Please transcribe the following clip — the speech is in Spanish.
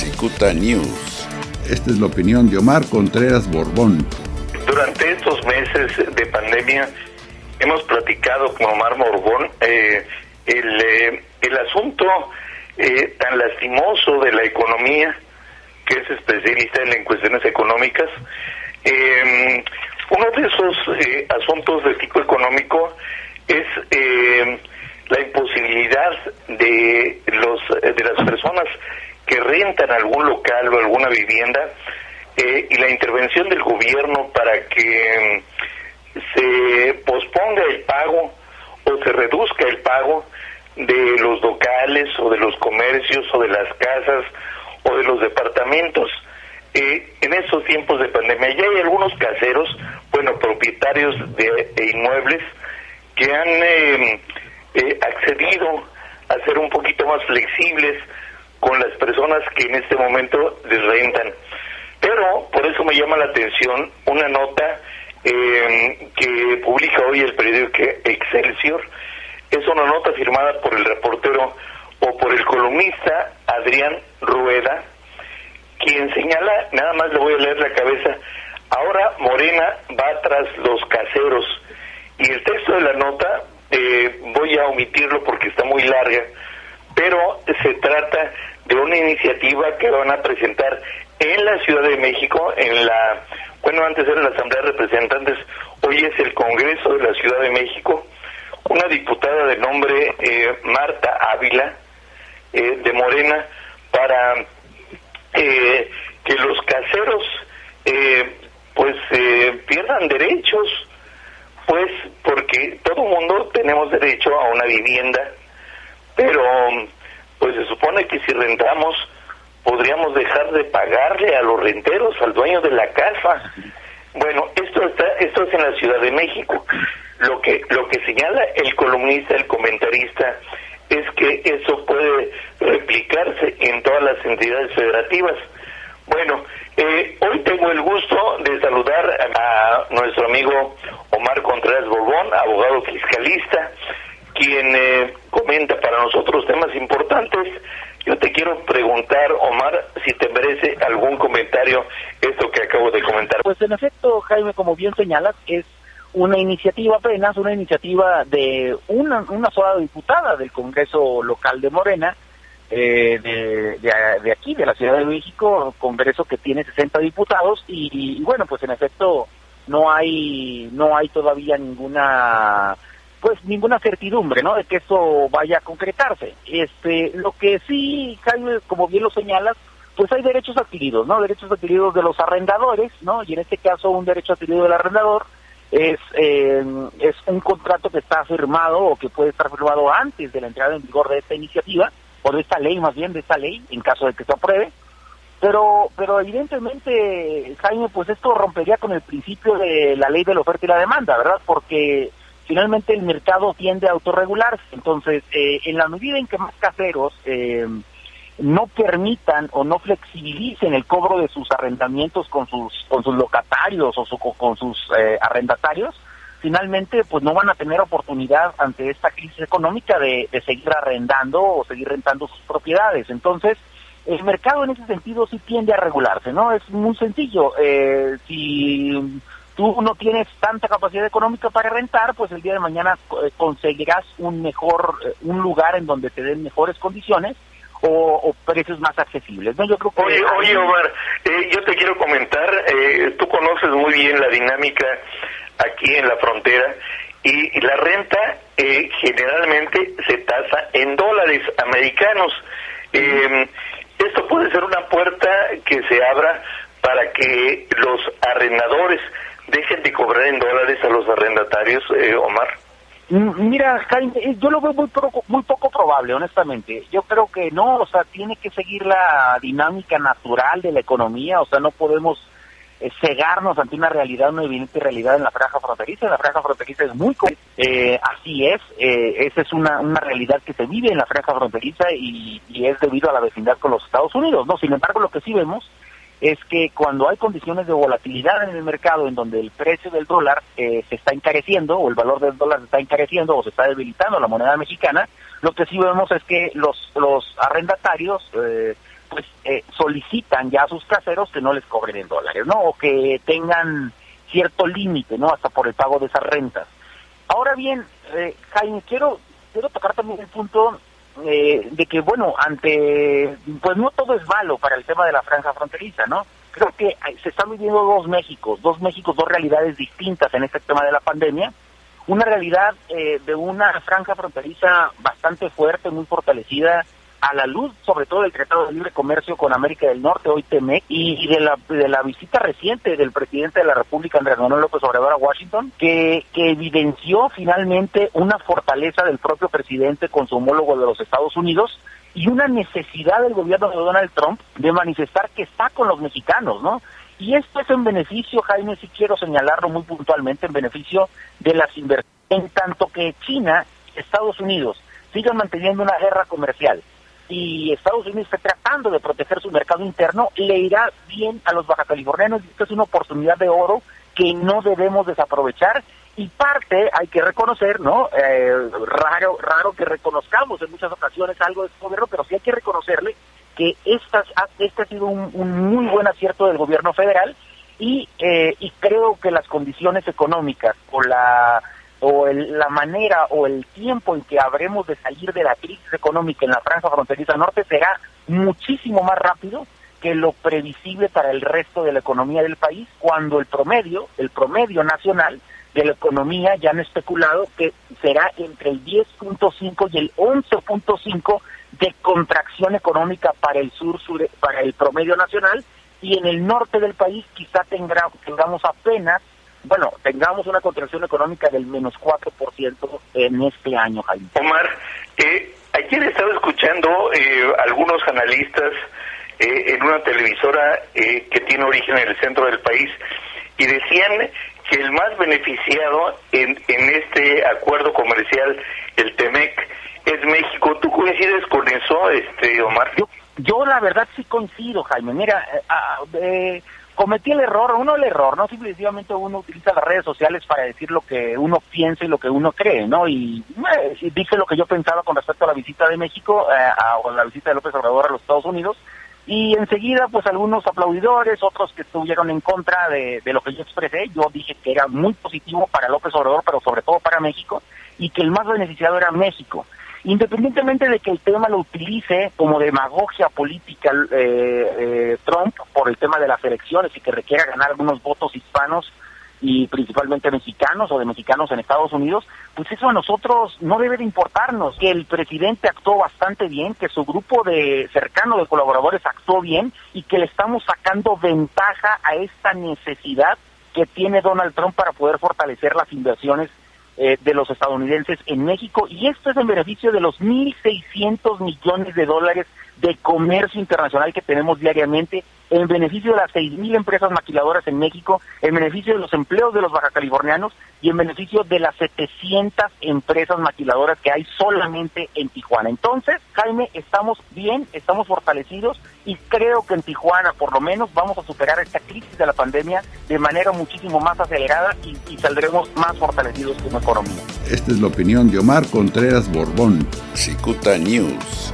Cicuta News. Esta es la opinión de Omar Contreras Borbón. Durante estos meses de pandemia hemos platicado con Omar Borbón eh, el, eh, el asunto eh, tan lastimoso de la economía, que es especialista en cuestiones económicas. uno de esos asuntos de tipo económico es la imposibilidad de los de las personas que rentan algún local o alguna vivienda eh, y la intervención del gobierno para que mm, se posponga el pago o se reduzca el pago de los locales o de los comercios o de las casas o de los departamentos. Eh, en estos tiempos de pandemia ya hay algunos caseros, bueno, propietarios de, inmuebles que han eh, accedido a ser un poquito más flexibles con las personas que en este momento les rentan. Pero por eso me llama la atención una nota eh, que publica hoy el periódico Excelsior. Es una nota firmada por el reportero o por el columnista Adrián Rueda, quien señala, nada más le voy a leer la cabeza, ahora Morena va tras los caseros. Y el texto de la nota eh, voy a omitirlo porque está muy larga, pero se trata de una iniciativa que van a presentar en la Ciudad de México, en la, bueno, antes era la Asamblea de Representantes, hoy es el Congreso de la Ciudad de México, una diputada de nombre eh, Marta Ávila, eh, de Morena, para eh, que los caseros pues pierdan derechos, pues porque todo mundo tenemos derecho a una vivienda, pero pues se supone que si rentamos podríamos dejar de pagarle a los renteros, al dueño de la casa. Bueno, esto está, esto es en la Ciudad de México. Lo que lo que señala el columnista, el comentarista, es que eso puede replicarse en todas las entidades federativas. Bueno, eh, hoy tengo el gusto de saludar a nuestro amigo Omar Contreras Borbón, abogado fiscalista, quien eh, comenta para nosotros temas importantes. Yo te quiero preguntar, Omar, si te merece algún comentario esto que acabo de comentar. Pues en efecto, Jaime, como bien señalas, es una iniciativa apenas, una iniciativa de una, una sola diputada del Congreso local de Morena, eh, de, de, aquí, de la Ciudad de México, Congreso que tiene 60 diputados y, y, bueno, pues en efecto no hay no hay todavía ninguna pues ninguna certidumbre, ¿no? De que eso vaya a concretarse. Este, lo que sí, Jaime, como bien lo señalas, pues hay derechos adquiridos, ¿no? Derechos adquiridos de los arrendadores, ¿no? Y en este caso un derecho adquirido del arrendador es eh, es un contrato que está firmado o que puede estar firmado antes de la entrada en vigor de esta iniciativa o de esta ley, más bien de esta ley, en caso de que se apruebe. Pero, pero evidentemente, Jaime, pues esto rompería con el principio de la ley de la oferta y la demanda, ¿verdad? Porque finalmente el mercado tiende a autorregularse. Entonces, eh, en la medida en que más caseros eh, no permitan o no flexibilicen el cobro de sus arrendamientos con sus con sus locatarios o con sus eh, arrendatarios, finalmente pues no van a tener oportunidad ante esta crisis económica de, de seguir arrendando o seguir rentando sus propiedades. Entonces, el mercado en ese sentido sí tiende a regularse, ¿no? Es muy sencillo. si tú no tienes tanta capacidad económica para rentar, pues el día de mañana eh, conseguirás un mejor, eh, un lugar en donde te den mejores condiciones o, precios más accesibles. ¿no? Yo creo que oye, oye Omar, eh, yo te quiero comentar, tú conoces muy bien la dinámica aquí en la frontera y, la renta generalmente se tasa en dólares americanos. Em, esto puede ser una puerta que se abra para que los arrendadores dejen de cobrar en dólares a los arrendatarios, eh, Omar? Mm, mira, Jaime, eh, yo lo veo muy poco, muy poco probable, honestamente. Yo creo que no, o sea, tiene que seguir la dinámica natural de la economía, o sea, no podemos eh, cegarnos ante una realidad, una evidente realidad en la franja fronteriza. La franja fronteriza es muy... Eh, así es, esa es una, una realidad que se vive en la franja fronteriza y es debido a la vecindad con los Estados Unidos, ¿no? Sin embargo, lo que sí vemos es que cuando hay condiciones de volatilidad en el mercado en donde el precio del dólar eh, se está encareciendo o el valor del dólar se está encareciendo o se está debilitando la moneda mexicana, lo que sí vemos es que los, los arrendatarios eh, pues eh, solicitan ya a sus caseros que no les cobren en dólares, ¿no? O que tengan cierto límite, ¿no? Hasta por el pago de esas rentas. Ahora bien, eh, Jaime, quiero, quiero tocar también el punto eh, de que, bueno, ante, pues no todo es malo para el tema de la franja fronteriza, ¿no? Creo que se están viviendo dos Méxicos, dos Méxicos, dos realidades distintas en este tema de la pandemia. Una realidad eh, de una franja fronteriza bastante fuerte, muy fortalecida, a la luz sobre todo del Tratado de Libre Comercio con América del Norte, hoy TEMEC, y, de, la, de la visita reciente del presidente de la República, Andrés Manuel López Obrador, a Washington, que, que evidenció finalmente una fortaleza del propio presidente con su homólogo de los Estados Unidos y una necesidad del gobierno de Donald Trump de manifestar que está con los mexicanos, ¿no? Y esto es en beneficio, Jaime, si quiero señalarlo muy puntualmente, en beneficio de las inversiones, en tanto que China, Estados Unidos, sigan manteniendo una guerra comercial y Estados Unidos está tratando de proteger su mercado interno, le irá bien a los bajacalifornianos. Esta es una oportunidad de oro que no debemos desaprovechar y parte hay que reconocer, ¿no? Eh, raro, raro que reconozcamos en muchas ocasiones algo de este gobierno, pero sí hay que reconocerle que estas, este ha sido un, muy buen acierto del gobierno federal y, eh, y creo que las condiciones económicas o la o la manera o el tiempo en que habremos de salir de la crisis económica en la franja fronteriza norte será muchísimo más rápido que lo previsible para el resto de la economía del país, cuando el promedio, el promedio nacional de la economía ya han especulado que será entre el 10.5 y el 11.5 de contracción económica para el sur, sur, para el promedio nacional y en el norte del país quizá tengamos apenas bueno, tengamos una contracción económica del menos 4% en este año, Jaime. Omar, eh, ayer estaba escuchando eh, algunos analistas eh, en una televisora eh, que tiene origen en el centro del país y decían que el más beneficiado en, en este acuerdo comercial, el TEMEC, es México. ¿Tú coincides con eso, este Omar? Yo, yo la verdad sí coincido, Jaime. Mira, eh, cometí el error, uno el error, no simplemente uno utiliza las redes sociales para decir lo que uno piensa y lo que uno cree, ¿no? Y eh, dije lo que yo pensaba con respecto a la visita de México, eh, a, la visita de López Obrador a los Estados Unidos, y enseguida pues algunos aplaudidores, otros que estuvieron en contra de, de lo que yo expresé, yo dije que era muy positivo para López Obrador, pero sobre todo para México, y que el más beneficiado era México independientemente de que el tema lo utilice como demagogia política eh, eh, Trump por el tema de las elecciones y que requiera ganar algunos votos hispanos y principalmente mexicanos o de mexicanos en Estados Unidos, pues eso a nosotros no debe de importarnos, que el presidente actuó bastante bien, que su grupo de cercano de colaboradores actuó bien y que le estamos sacando ventaja a esta necesidad que tiene Donald Trump para poder fortalecer las inversiones eh, de los estadounidenses en México y esto es en beneficio de los 1.600 millones de dólares de comercio internacional que tenemos diariamente en beneficio de las 6.000 empresas maquiladoras en México, en beneficio de los empleos de los bajacalifornianos y en beneficio de las 700 empresas maquiladoras que hay solamente en Tijuana. Entonces, Jaime, estamos bien, estamos fortalecidos y creo que en Tijuana, por lo menos, vamos a superar esta crisis de la pandemia de manera muchísimo más acelerada y, y saldremos más fortalecidos como economía. Esta es la opinión de Omar Contreras Borbón, Cicuta News.